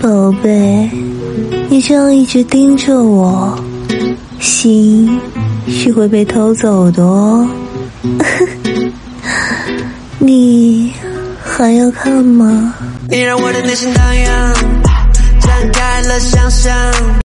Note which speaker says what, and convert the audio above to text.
Speaker 1: 宝贝，你这样一直盯着我，心是会被偷走的哦。你还要看吗？
Speaker 2: 你让我的内心荡漾，展开了想象。